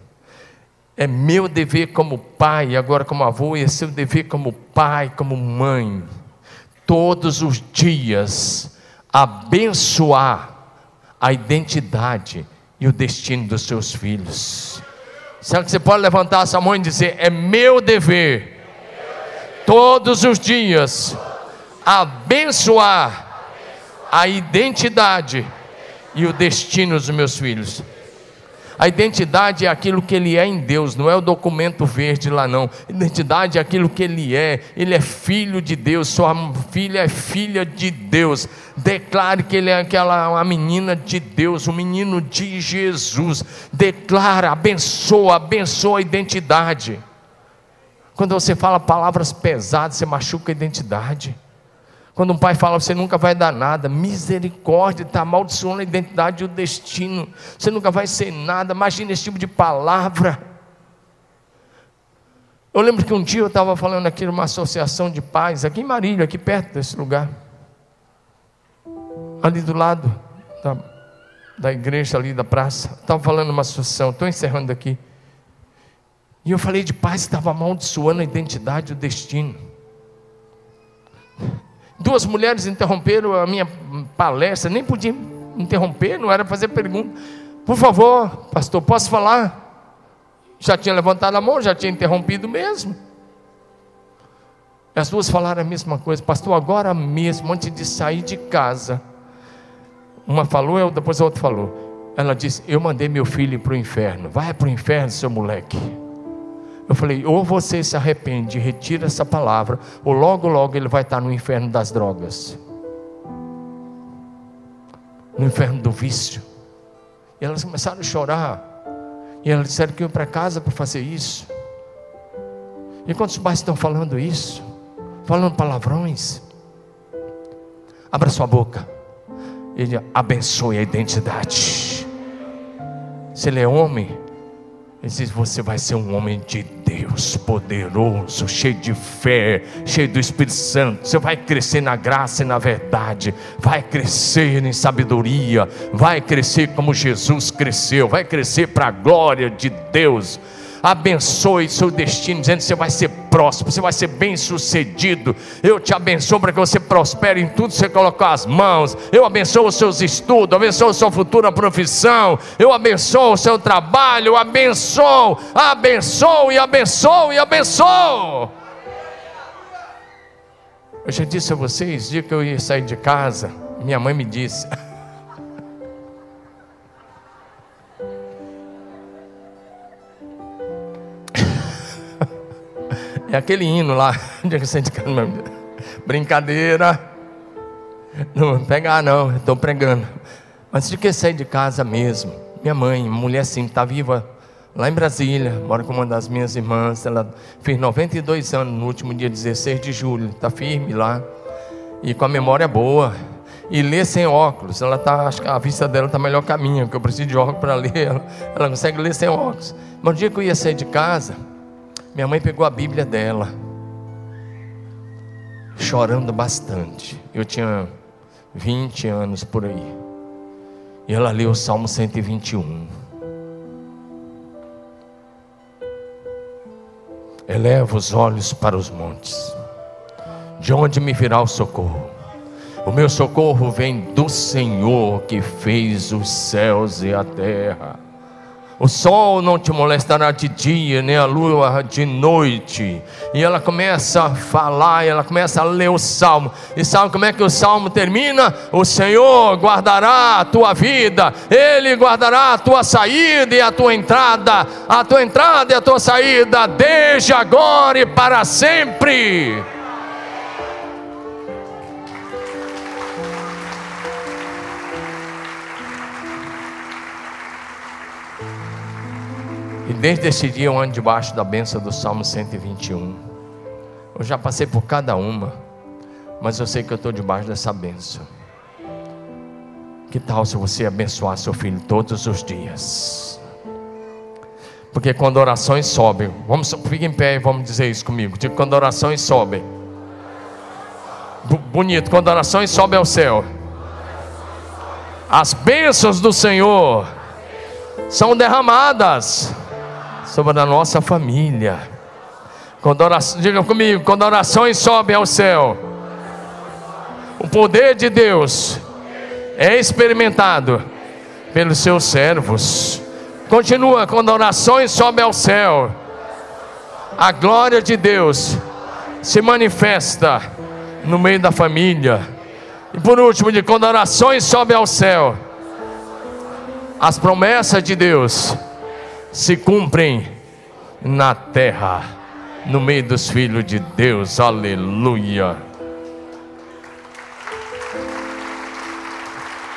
É meu dever como pai, agora como avô, e é seu dever como pai, como mãe, todos os dias, abençoar a identidade e o destino dos seus filhos. Será que você pode levantar essa mão e dizer: É meu dever, todos os dias, abençoar a identidade e o destino dos meus filhos? A identidade é aquilo que ele é em Deus, não é o documento verde lá não. A identidade é aquilo que ele é. Ele é filho de Deus, sua filha é filha de Deus. Declare que ele é aquela uma menina de Deus, um menino de Jesus. Declara, abençoa, abençoa a identidade. Quando você fala palavras pesadas, você machuca a identidade. Quando um pai fala, você nunca vai dar nada, misericórdia, está amaldiçoando a identidade e o destino, você nunca vai ser nada, imagina esse tipo de palavra. Eu lembro que um dia eu estava falando aqui numa associação de pais, aqui em Marília, aqui perto desse lugar, ali do lado da, da igreja, ali da praça, estava falando numa associação, estou encerrando aqui, e eu falei de pais que estavam amaldiçoando a identidade e o destino. Duas mulheres interromperam a minha palestra, nem podia interromper, não era fazer pergunta. Por favor, pastor, posso falar? Já tinha levantado a mão, já tinha interrompido mesmo. As duas falaram a mesma coisa, pastor, agora mesmo, antes de sair de casa. Uma falou, depois a outra falou. Ela disse: Eu mandei meu filho para o inferno. Vai para o inferno, seu moleque. Eu falei: ou você se arrepende, retira essa palavra, ou logo, logo ele vai estar no inferno das drogas no inferno do vício. E elas começaram a chorar. E elas disseram que iam para casa para fazer isso. E quando os pais estão falando isso, falando palavrões, abra sua boca. Ele abençoe a identidade. Se ele é homem, ele diz: Você vai ser um homem de Deus, poderoso, cheio de fé, cheio do Espírito Santo. Você vai crescer na graça e na verdade, vai crescer em sabedoria, vai crescer como Jesus cresceu, vai crescer para a glória de Deus abençoe seu destino, dizendo que você vai ser próspero, você vai ser bem sucedido. Eu te abençoo para que você prospere em tudo que você colocar as mãos. Eu abençoo os seus estudos, abençoo a sua futura profissão. Eu abençoo o seu trabalho, eu abençoo, abençoo e abençoo e abençoo. Eu já disse a vocês, dia que eu ia sair de casa, minha mãe me disse. É aquele hino lá, brincadeira. Não pegar não, estou pregando. Mas de que sair de casa mesmo? Minha mãe, mulher assim, está viva lá em Brasília, mora com uma das minhas irmãs. Ela fez 92 anos no último dia 16 de julho, está firme lá. E com a memória boa. E lê sem óculos. Ela tá, acho que a vista dela está melhor que a minha, porque eu preciso de óculos para ler. Ela, ela consegue ler sem óculos. Mas no dia que eu ia sair de casa, minha mãe pegou a Bíblia dela, chorando bastante. Eu tinha 20 anos por aí. E ela leu o Salmo 121. eleva os olhos para os montes. De onde me virá o socorro? O meu socorro vem do Senhor que fez os céus e a terra. O sol não te molestará de dia, nem a lua de noite. E ela começa a falar, ela começa a ler o salmo. E sabe como é que o salmo termina? O Senhor guardará a tua vida, Ele guardará a tua saída e a tua entrada, a tua entrada e a tua saída, desde agora e para sempre. Desde esse dia eu ando debaixo da benção do Salmo 121. Eu já passei por cada uma, mas eu sei que eu estou debaixo dessa benção. Que tal se você abençoar seu filho todos os dias? Porque quando orações sobem, vamos, fique em pé e vamos dizer isso comigo. Digo, quando orações sobem, bonito, quando orações sobem ao céu, as bênçãos do Senhor são derramadas sobre a nossa família. Quando oração, diga comigo, quando orações sobem ao céu, o poder de Deus é experimentado pelos seus servos. Continua, quando orações sobem ao céu, a glória de Deus se manifesta no meio da família. E por último, de quando orações sobem ao céu, as promessas de Deus se cumprem na terra, no meio dos filhos de Deus. Aleluia.